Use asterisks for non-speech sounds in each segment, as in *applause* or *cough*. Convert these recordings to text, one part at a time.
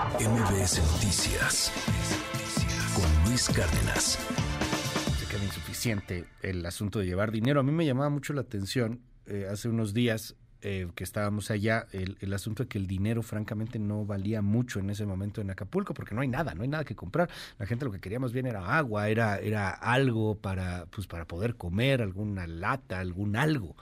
MBS Noticias con Luis Cárdenas. Se queda insuficiente el asunto de llevar dinero. A mí me llamaba mucho la atención eh, hace unos días eh, que estábamos allá, el, el, asunto de que el dinero francamente no valía mucho en ese momento en Acapulco, porque no hay nada, no hay nada que comprar. La gente lo que quería más bien era agua, era, era algo para, pues, para poder comer, alguna lata, algún algo.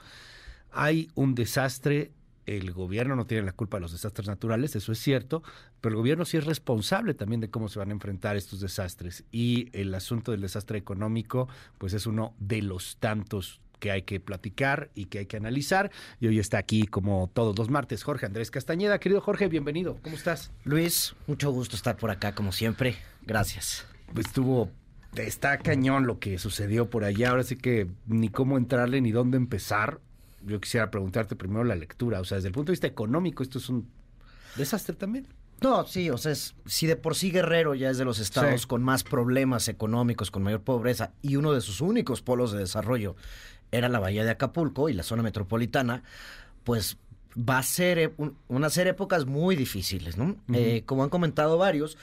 Hay un desastre el gobierno no tiene la culpa de los desastres naturales, eso es cierto, pero el gobierno sí es responsable también de cómo se van a enfrentar estos desastres. Y el asunto del desastre económico, pues es uno de los tantos que hay que platicar y que hay que analizar. Y hoy está aquí, como todos los martes, Jorge Andrés Castañeda. Querido Jorge, bienvenido. ¿Cómo estás? Luis, mucho gusto estar por acá, como siempre. Gracias. Pues estuvo está cañón lo que sucedió por allá. Ahora sí que ni cómo entrarle ni dónde empezar yo quisiera preguntarte primero la lectura. O sea, desde el punto de vista económico, esto es un desastre también. No, sí, o sea, si de por sí Guerrero ya es de los estados sí. con más problemas económicos, con mayor pobreza, y uno de sus únicos polos de desarrollo era la bahía de Acapulco y la zona metropolitana, pues va a ser un, una ser épocas muy difíciles, ¿no? Uh -huh. eh, como han comentado varios,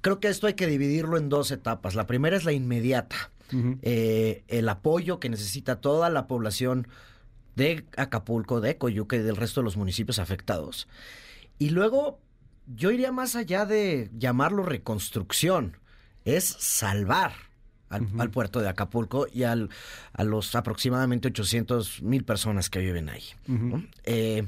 creo que esto hay que dividirlo en dos etapas. La primera es la inmediata, uh -huh. eh, el apoyo que necesita toda la población de Acapulco, de Coyuca y del resto de los municipios afectados. Y luego yo iría más allá de llamarlo reconstrucción, es salvar al, uh -huh. al puerto de Acapulco y al, a los aproximadamente 800 mil personas que viven ahí. Uh -huh. ¿no? eh,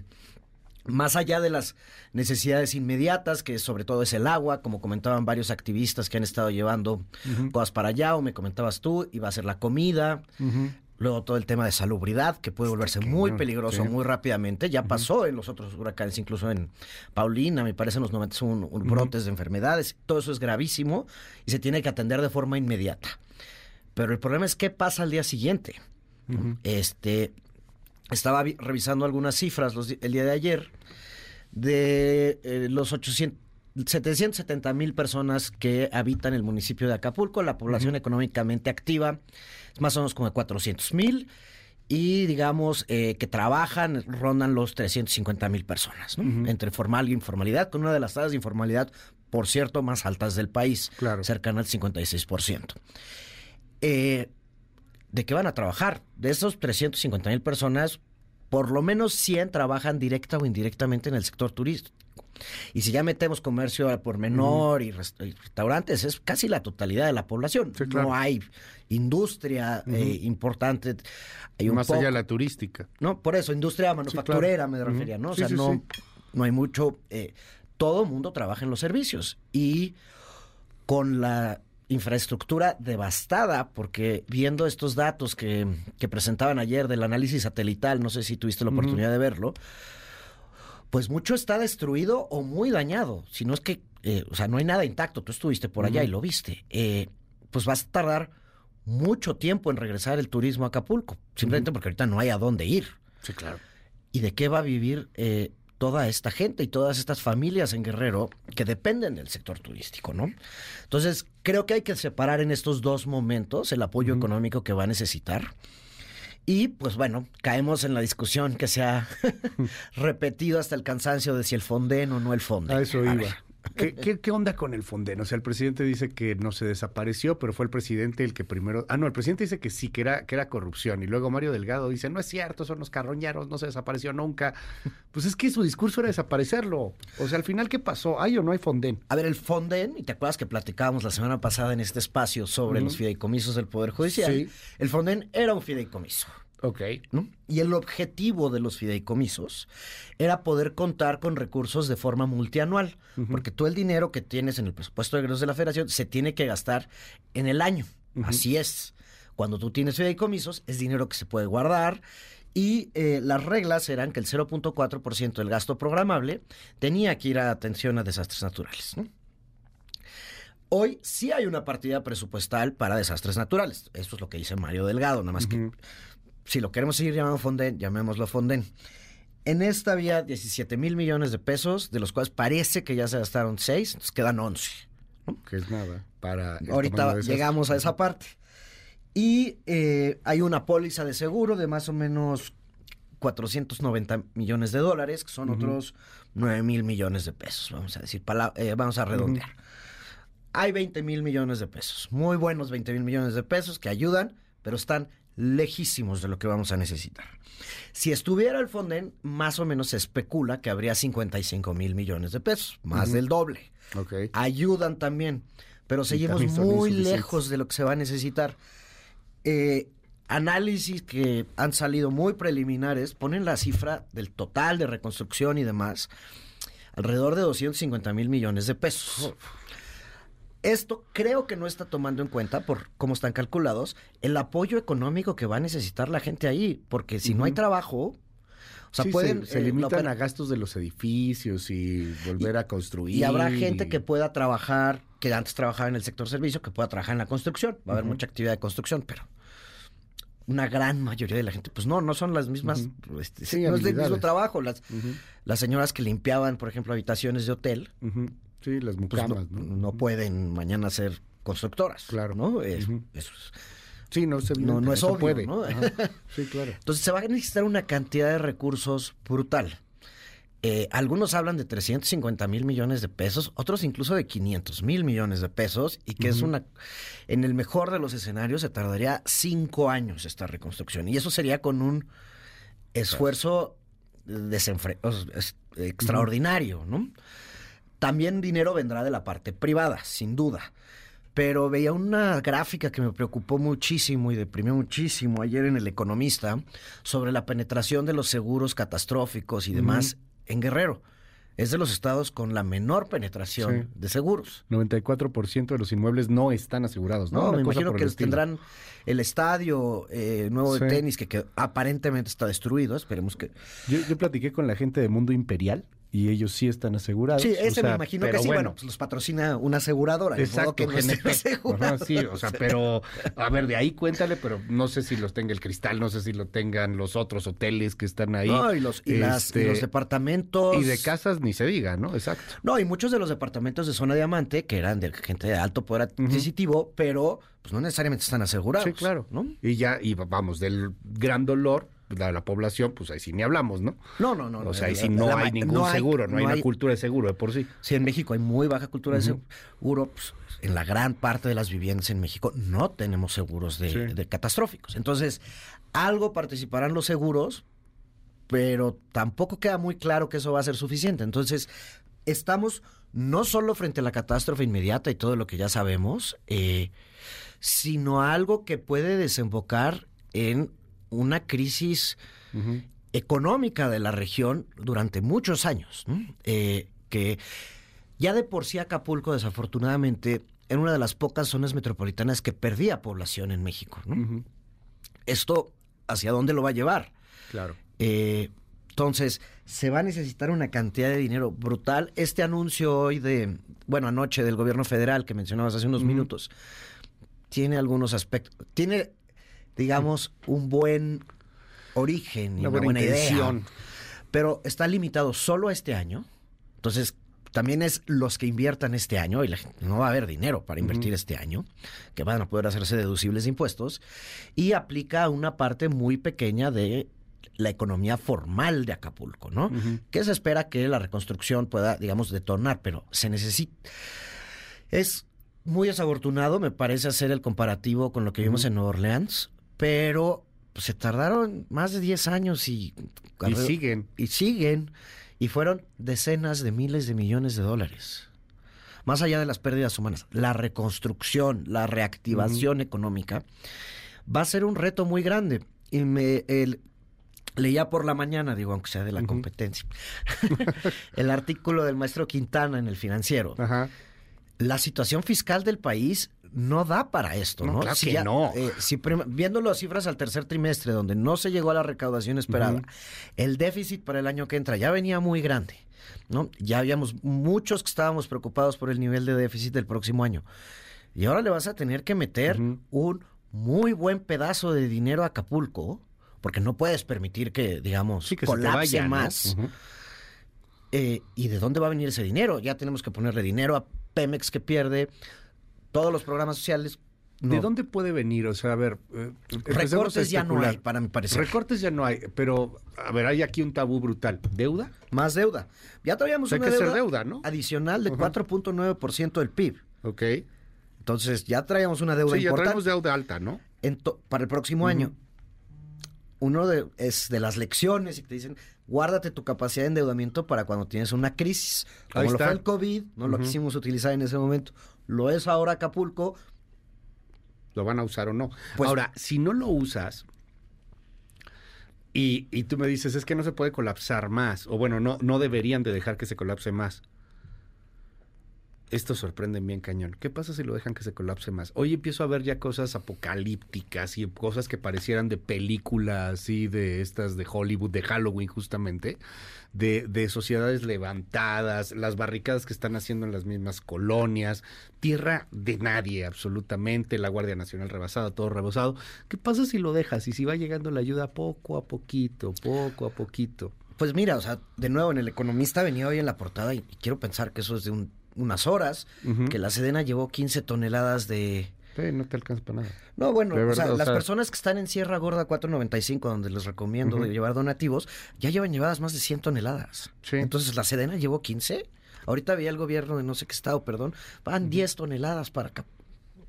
más allá de las necesidades inmediatas, que sobre todo es el agua, como comentaban varios activistas que han estado llevando uh -huh. cosas para allá, o me comentabas tú, iba a ser la comida, uh -huh. Luego todo el tema de salubridad, que puede volverse muy peligroso sí. muy rápidamente. Ya uh -huh. pasó en los otros huracanes, incluso en Paulina, me parece en los 90 un, un uh -huh. brotes de enfermedades. Todo eso es gravísimo y se tiene que atender de forma inmediata. Pero el problema es qué pasa al día siguiente. Uh -huh. Este, estaba revisando algunas cifras los, el día de ayer de eh, los 800 770 mil personas que habitan el municipio de Acapulco, la población uh -huh. económicamente activa es más o menos como de 400 mil y digamos eh, que trabajan rondan los 350 mil personas, ¿no? uh -huh. entre formal e informalidad, con una de las tasas de informalidad, por cierto, más altas del país, claro. cercana al 56%. Eh, ¿De qué van a trabajar? De esos 350 mil personas, por lo menos 100 trabajan directa o indirectamente en el sector turístico. Y si ya metemos comercio por menor y, rest y, restaurantes, es casi la totalidad de la población. Sí, claro. No hay industria eh, importante. Hay Más allá de la turística. No, por eso, industria manufacturera sí, claro. me refería, ¿no? O sea, sí, no, no hay mucho. Eh, todo mundo trabaja en los servicios. Y con la infraestructura devastada, porque viendo estos datos que, que presentaban ayer del análisis satelital, no sé si tuviste la oportunidad uh -huh. de verlo, pues mucho está destruido o muy dañado. Si no es que, eh, o sea, no hay nada intacto. Tú estuviste por allá uh -huh. y lo viste. Eh, pues vas a tardar mucho tiempo en regresar el turismo a Acapulco, simplemente uh -huh. porque ahorita no hay a dónde ir. Sí, claro. ¿Y de qué va a vivir eh, toda esta gente y todas estas familias en Guerrero que dependen del sector turístico, ¿no? Entonces, creo que hay que separar en estos dos momentos el apoyo uh -huh. económico que va a necesitar y pues bueno, caemos en la discusión que se ha *laughs* repetido hasta el cansancio de si el Fonden o no el Fonden. A eso iba. A ¿Qué, ¿Qué, qué, onda con el Fonden? O sea, el presidente dice que no se desapareció, pero fue el presidente el que primero... Ah, no, el presidente dice que sí, que era, que era corrupción. Y luego Mario Delgado dice, no es cierto, son los carroñeros, no se desapareció nunca. Pues es que su discurso era desaparecerlo. O sea, al final, ¿qué pasó? ¿Hay o no hay Fonden? A ver, el Fonden, y te acuerdas que platicábamos la semana pasada en este espacio sobre uh -huh. los fideicomisos del Poder Judicial. Sí. El Fonden era un fideicomiso. Ok. ¿no? Y el objetivo de los fideicomisos era poder contar con recursos de forma multianual, uh -huh. porque todo el dinero que tienes en el presupuesto de egresos de la federación se tiene que gastar en el año. Uh -huh. Así es. Cuando tú tienes fideicomisos, es dinero que se puede guardar y eh, las reglas eran que el 0.4% del gasto programable tenía que ir a atención a desastres naturales. ¿no? Hoy sí hay una partida presupuestal para desastres naturales. Esto es lo que dice Mario Delgado, nada más uh -huh. que si lo queremos seguir llamando Fonden, llamémoslo Fonden. En esta había 17 mil millones de pesos, de los cuales parece que ya se gastaron 6, entonces quedan 11. ¿no? Que es nada para... Ahorita llegamos a esa parte. Y eh, hay una póliza de seguro de más o menos 490 millones de dólares, que son otros 9 mil millones de pesos, vamos a decir, eh, vamos a redondear. Hay 20 mil millones de pesos, muy buenos 20 mil millones de pesos que ayudan, pero están lejísimos de lo que vamos a necesitar. Si estuviera el Fonden, más o menos se especula que habría 55 mil millones de pesos, más del doble. Ayudan también, pero seguimos muy lejos de lo que se va a necesitar. Eh, análisis que han salido muy preliminares ponen la cifra del total de reconstrucción y demás alrededor de 250 mil millones de pesos. Esto creo que no está tomando en cuenta, por cómo están calculados, el apoyo económico que va a necesitar la gente ahí, porque si no hay trabajo, o sea, pueden... Se, eh, limitan a gastos de los edificios y volver a construir. Y habrá gente que pueda trabajar, que antes trabajaba en el sector servicio, que pueda trabajar en la construcción. Va a haber mucha actividad de construcción, pero una gran mayoría de la gente, pues no, no son las mismas, este, no es el mismo trabajo. Las, las señoras que limpiaban, por ejemplo, habitaciones de hotel, sí, las pues, mucamas, no, pueden mañana ser constructoras. Claro. ¿no? Es, sí, no, no, no es obvio, puede. ¿no? *laughs* sí, claro. Entonces se va a necesitar una cantidad de recursos brutal. Eh, algunos hablan de 350 mil millones de pesos, otros incluso de 500 mil millones de pesos, y que es una, en el mejor de los escenarios se tardaría cinco años esta reconstrucción. Y eso sería con un esfuerzo extraordinario, ¿no? También dinero vendrá de la parte privada, sin duda. Pero veía una gráfica que me preocupó muchísimo y deprimió muchísimo ayer en El Economista sobre la penetración de los seguros catastróficos y demás en Guerrero. Es de los estados con la menor penetración de seguros. 94% de los inmuebles no están asegurados, ¿no? No, me imagino que tendrán el estadio eh, nuevo de tenis que, aparentemente está destruido. Esperemos que. Yo, yo platiqué con la gente de Mundo Imperial y ellos sí están asegurados. Sí, ese me imagino que sí. Bueno, pues los patrocina una aseguradora. Exacto, que no sí, o sea, pero a ver, de ahí cuéntale, pero no sé si los tenga el Cristal, no sé si lo tengan los otros hoteles que están ahí. No, y los, y este, los departamentos. Y de casas ni se diga, ¿no? Exacto. No, y muchos de los departamentos de zona diamante, que eran de gente de alto poder adquisitivo, pero pues no necesariamente están asegurados. Sí, claro. ¿no? Y ya, y vamos, del gran dolor la, la, población, pues ahí sí ni hablamos, ¿no? No, no, no. O sea, ahí sí no hay ningún seguro, no, hay, una cultura de seguro de por sí. Sí, en México hay muy baja cultura de seguro. Pues, en la gran parte de las viviendas en México no tenemos seguros de, catastróficos. Entonces, algo participarán los seguros, pero tampoco queda muy claro que eso va a ser suficiente. Entonces, estamos no solo frente a la catástrofe inmediata y todo lo que ya sabemos, eh, sino algo que puede desembocar en una crisis económica de la región durante muchos años, eh, que ya de por sí Acapulco, desafortunadamente, era una de las pocas zonas metropolitanas que perdía población en México. Esto, ¿hacia dónde lo va a llevar? Claro. Eh, entonces, se va a necesitar una cantidad de dinero brutal. Este anuncio hoy de, bueno, anoche del gobierno federal que mencionabas hace unos minutos, tiene algunos aspectos. Tiene digamos, un buen origen y una, buena, idea. Pero está limitado solo a este año. Entonces, también es los que inviertan este año, y la gente, no va a haber dinero para invertir este año, que van a poder hacerse deducibles de impuestos, y aplica una parte muy pequeña de la economía formal de Acapulco, ¿no? Que se espera que la reconstrucción pueda, digamos, detonar, pero se necesita. Es muy desafortunado, me parece hacer el comparativo con lo que vimos en Nueva Orleans, pero pues, se tardaron más de 10 años y, y siguen. Y siguen. Y fueron decenas de miles de millones de dólares. Más allá de las pérdidas humanas, la reconstrucción, la reactivación económica va a ser un reto muy grande. Y me leía por la mañana, digo, aunque sea de la competencia, *laughs* el artículo del maestro Quintana en el financiero. La situación fiscal del país no da para esto, ¿no? Claro que no. Eh, viendo las cifras al tercer trimestre, donde no se llegó a la recaudación esperada, el déficit para el año que entra ya venía muy grande, ¿no? Ya habíamos muchos que estábamos preocupados por el nivel de déficit del próximo año. Y ahora le vas a tener que meter un muy buen pedazo de dinero a Acapulco, porque no puedes permitir que, digamos, que colapse más. Eh, ¿Y de dónde va a venir ese dinero? Ya tenemos que ponerle dinero a Pemex que pierde, todos los programas sociales ¿De dónde puede venir? O sea, a ver, eh, a Recortes ya no hay, para mi parecer. Recortes ya no hay, pero a ver, hay aquí un tabú brutal. ¿Deuda? Más deuda. Ya traíamos O sea, hay una que ser deuda, deuda, ¿no? adicional de Ajá. 4.9% del PIB. Ok. Entonces, ya traíamos una deuda Sí, ya traemos deuda alta, ¿no? para el próximo año. Uno de, es de las lecciones y te dicen, guárdate tu capacidad de endeudamiento para cuando tienes una crisis. Como lo fue el COVID, no lo quisimos utilizar en ese momento. Lo es ahora Acapulco. lo van a usar o no. Pues- Ahora, si no lo usas y, y tú me dices, es que no se puede colapsar más, o bueno, no, no deberían de dejar que se colapse más. Esto sorprende bien cañón. ¿Qué pasa si lo dejan que se colapse más? Hoy empiezo a ver ya cosas apocalípticas y cosas que parecieran de películas así de estas de Hollywood, de Halloween justamente, de, de sociedades levantadas, las barricadas que están haciendo en las mismas colonias, tierra de nadie absolutamente, la Guardia Nacional rebasada, todo rebasado. ¿Qué pasa si lo dejas y si va llegando la ayuda poco a poquito, poco a poquito? Pues mira, o sea, de nuevo, en el Economista venía hoy en la portada y quiero pensar que eso es de un- unas horas, que la Sedena llevó 15 toneladas de... Sí, no te alcanza para nada. No, bueno, o sea, o las sea- personas que están en Sierra Gorda 495, donde les recomiendo llevar donativos, ya llevan llevadas más de 100 toneladas. Sí. Entonces, la Sedena llevó 15. Ahorita veía el gobierno de no sé qué estado, perdón, van 10 toneladas para acá.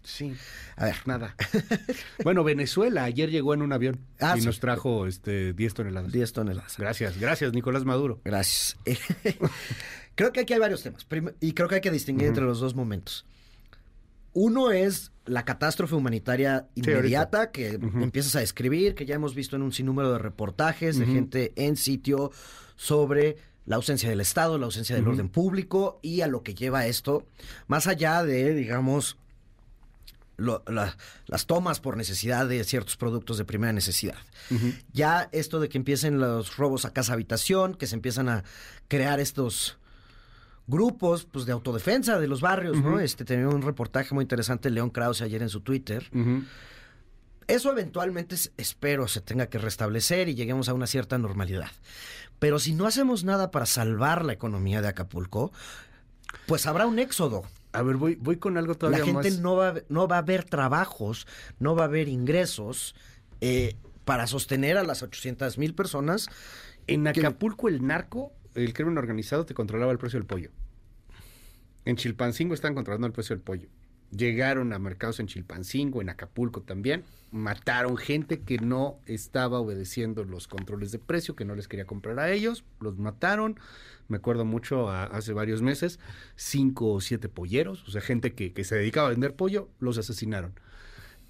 Sí. A ver, Nada. *laughs* bueno, Venezuela ayer llegó en un avión Ah, y sí. nos trajo este 10 toneladas. 10 toneladas. Gracias, gracias, Nicolás Maduro. Gracias. *laughs* creo que aquí hay varios temas. Y creo que hay que distinguir entre los dos momentos. Uno es la catástrofe humanitaria Sí, inmediata que empiezas a describir, que ya hemos visto en un sinnúmero de reportajes de gente en sitio sobre la ausencia del Estado, la ausencia del orden público y a lo que lleva esto, más allá de, digamos, lo- la- las tomas por necesidad de ciertos productos de primera necesidad. Ya esto de que empiecen los robos a casa habitación, que se empiezan a crear estos grupos pues de autodefensa de los barrios, ¿no? Este tenía un reportaje muy interesante León Krause ayer en su Twitter. Eso eventualmente es- espero se tenga que restablecer y lleguemos a una cierta normalidad. Pero si no hacemos nada para salvar la economía de Acapulco, pues habrá un éxodo. A ver, voy, voy con algo todavía La gente más. no va, a- no va a ver trabajos, no va a haber ingresos eh, para sostener a las 800 mil personas. En que- Acapulco, el narco, el crimen organizado, te controlaba el precio del pollo. En Chilpancingo estaban controlando el precio del pollo. Llegaron a mercados en Chilpancingo, en Acapulco también. Mataron gente que no estaba obedeciendo los controles de precio, que no les quería comprar a ellos. Los mataron. Me acuerdo mucho hace varios meses, cinco o siete polleros, o sea, gente que se dedicaba a vender pollo, los asesinaron.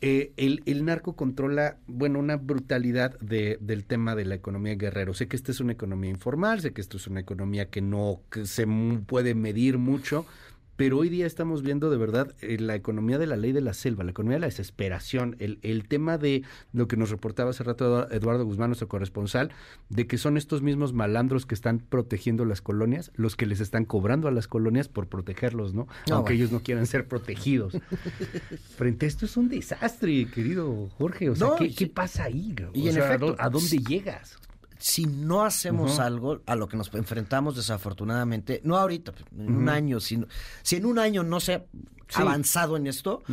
Eh, el, el narco controla, bueno, una brutalidad de, del tema de la economía guerrero. Sé que esta es una economía informal, sé que esto es una economía que no que se puede medir mucho, pero hoy día estamos viendo de verdad eh, la economía de la ley de la selva, la economía de la desesperación, el, el tema de lo que nos reportaba hace rato Edu- Eduardo Guzmán, nuestro corresponsal, de que son estos mismos malandros que están protegiendo las colonias, los que les están cobrando a las colonias por protegerlos, ¿no? No, Aunque bueno. ellos no quieran ser protegidos. *laughs* Frente a esto es un desastre, querido Jorge. O sea, No, ¿qué, y- qué pasa ahí? O y en sea, ¿a efecto, ¿a dónde llegas? Si no hacemos algo a lo que nos enfrentamos desafortunadamente, no ahorita, en un año, si, si en un año no se ha Sí. avanzado en esto,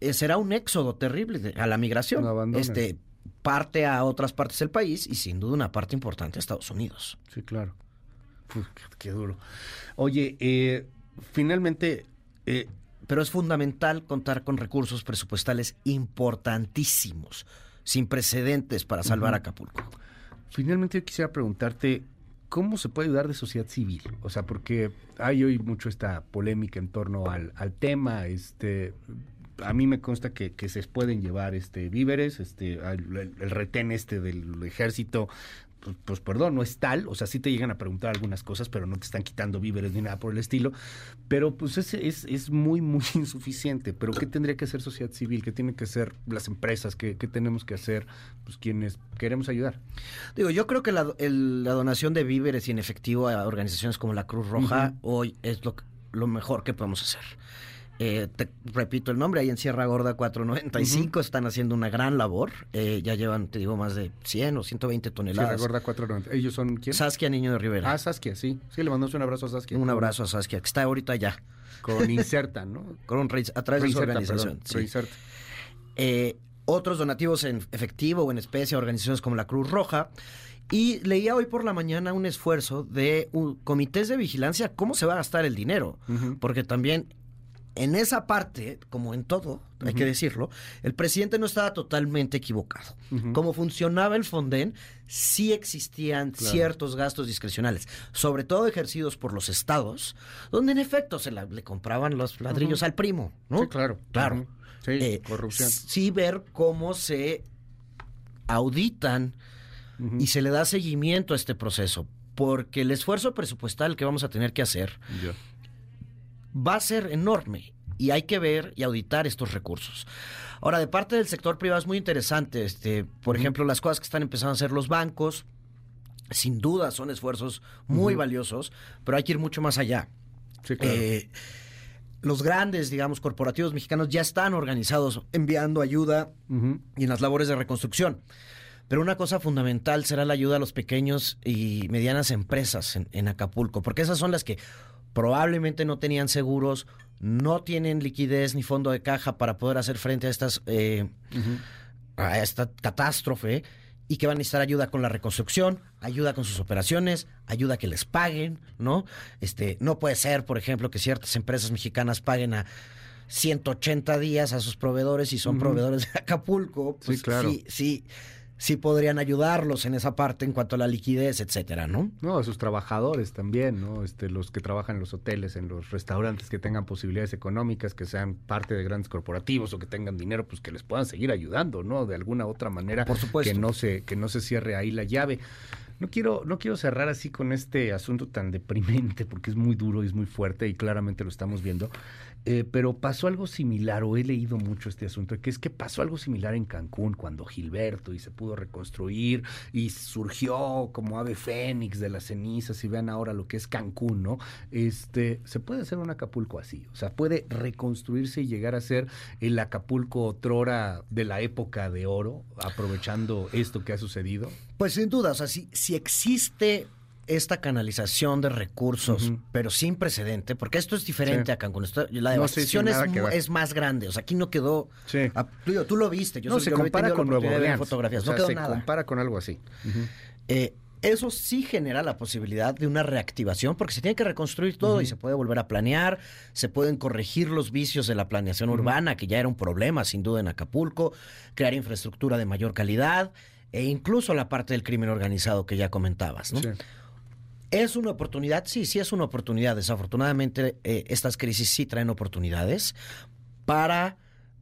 eh, será un éxodo terrible de- a la migración. Abandonan. Este parte a otras partes del país y sin duda una parte importante a Estados Unidos. Sí, claro. Uf, qué, qué duro. Oye, eh, finalmente, eh, Pero es fundamental contar con recursos presupuestales importantísimos, sin precedentes para salvar Ujú. Acapulco. Finalmente yo quisiera preguntarte, ¿cómo se puede ayudar de sociedad civil? O sea, porque hay hoy mucho esta polémica en torno al, al tema, este... A mí me consta que, que se pueden llevar este víveres, este el, el retén este del ejército, pues, pues, perdón, no es tal, o sea, sí te llegan a preguntar algunas cosas, pero no te están quitando víveres ni nada por el estilo, pero pues es, es, es muy, muy *laughs* insuficiente. Pero ¿qué tendría que hacer sociedad civil? ¿Qué tienen que hacer las empresas? ¿Qué, qué tenemos que hacer pues quienes queremos ayudar? Digo, yo creo que la, el- la donación de víveres y en efectivo a organizaciones como la Cruz Roja hoy es lo mejor que podemos hacer. Eh, te repito el nombre, ahí en Sierra Gorda 495 están haciendo una gran labor. Eh, ya llevan, te digo, más de 100 o 120 Sierra toneladas. Gorda 490. ¿Ellos son quién? Saskia Niño de Rivera. Ah, Saskia, sí. Sí, le mandamos un abrazo a Saskia. un abrazo a Saskia, que está ahorita ya. Con *laughs* Inserta, ¿no? Con un, a través de su organización. Eh, otros donativos en efectivo o en especie a organizaciones como la Cruz Roja. Y leía hoy por la mañana un esfuerzo de un, comités de vigilancia cómo se va a gastar el dinero. Porque también en esa parte, como en todo, hay que decirlo, el presidente no estaba totalmente equivocado. Como funcionaba el Fonden, sí existían ciertos gastos discrecionales, sobre todo ejercidos por los estados, donde en efecto se le compraban los ladrillos al primo, ¿no? Sí, claro. Claro. Sí, eh, corrupción. Sí ver cómo se auditan y se le da seguimiento a este proceso, porque el esfuerzo presupuestal que vamos a tener que hacer va a ser enorme y hay que ver y auditar estos recursos. Ahora, de parte del sector privado es muy interesante, este, por ejemplo, las cosas que están empezando a hacer los bancos, sin duda son esfuerzos muy valiosos, pero hay que ir mucho más allá. Eh, los grandes, digamos, corporativos mexicanos ya están organizados enviando ayuda y en las labores de reconstrucción. Pero una cosa fundamental será la ayuda a los pequeños y medianas empresas en Acapulco, porque esas son las que probablemente no tenían seguros, no tienen liquidez ni fondo de caja para poder hacer frente a estas eh, a esta catástrofe y que van a necesitar ayuda con la reconstrucción, ayuda con sus operaciones, ayuda que les paguen, ¿no? Este, no puede ser, por ejemplo, que ciertas empresas mexicanas paguen a 180 días a sus proveedores y son proveedores de Acapulco. Pues sí, claro. Sí, sí sí podrían ayudarlos en esa parte en cuanto a la liquidez, etcétera, ¿no? No, a sus trabajadores también, ¿no? Este, los que trabajan en los hoteles, en los restaurantes, que tengan posibilidades económicas, que sean parte de grandes corporativos o que tengan dinero, pues que les puedan seguir ayudando, ¿no? De alguna otra manera. Por supuesto. Que no se, que no se cierre ahí la llave. No quiero, no quiero cerrar así con este asunto tan deprimente, porque es muy duro y es muy fuerte y claramente lo estamos viendo. Eh, pero pasó algo similar, o he leído mucho este asunto, que es que pasó algo similar en Cancún cuando Gilberto y se pudo reconstruir y surgió como ave fénix de las cenizas y vean ahora lo que es Cancún, ¿no? Este, se puede hacer un Acapulco así, o sea, puede reconstruirse y llegar a ser el Acapulco otrora de la época de oro, aprovechando esto que ha sucedido. Pues sin duda, o sea, si, si existe esta canalización de recursos, pero sin precedente, porque esto es diferente a Cancún. la devastación es, más grande. O sea, aquí no quedó. Ah, tú, lo viste. Yo no, se compara con Nuevo Orleans. Fotografías. no se compara con algo así. Eh, eso sí genera la posibilidad de una reactivación, porque se tiene que reconstruir todo y se puede volver a planear, se pueden corregir los vicios de la planeación urbana, que ya era un problema sin duda en Acapulco, crear infraestructura de mayor calidad e incluso la parte del crimen organizado que ya comentabas. ¿no? ¿Es una oportunidad? Sí, sí es una oportunidad. Desafortunadamente, eh, estas crisis sí traen oportunidades para,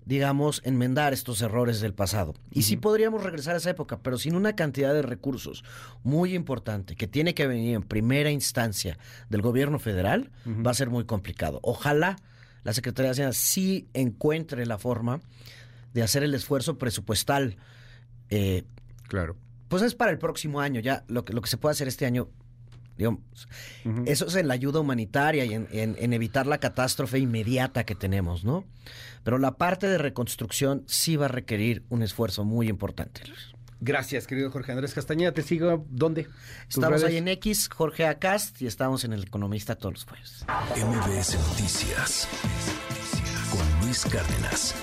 digamos, enmendar estos errores del pasado. Y sí podríamos regresar a esa época, pero sin una cantidad de recursos muy importante que tiene que venir en primera instancia del gobierno federal, va a ser muy complicado. Ojalá la Secretaría de Hacienda sí encuentre la forma de hacer el esfuerzo presupuestal. Eh, claro. Pues es para el próximo año, ya lo que, lo que se puede hacer este año eso es en la ayuda humanitaria y en, evitar la catástrofe inmediata que tenemos, ¿no? Pero la parte de reconstrucción sí va a requerir un esfuerzo muy importante. Gracias, querido Jorge Andrés Castañeda. ¿Te sigo dónde? Estamos ahí en X, Jorge Acast, y estamos en El Economista todos los jueves. MBS Noticias con Luis Cárdenas.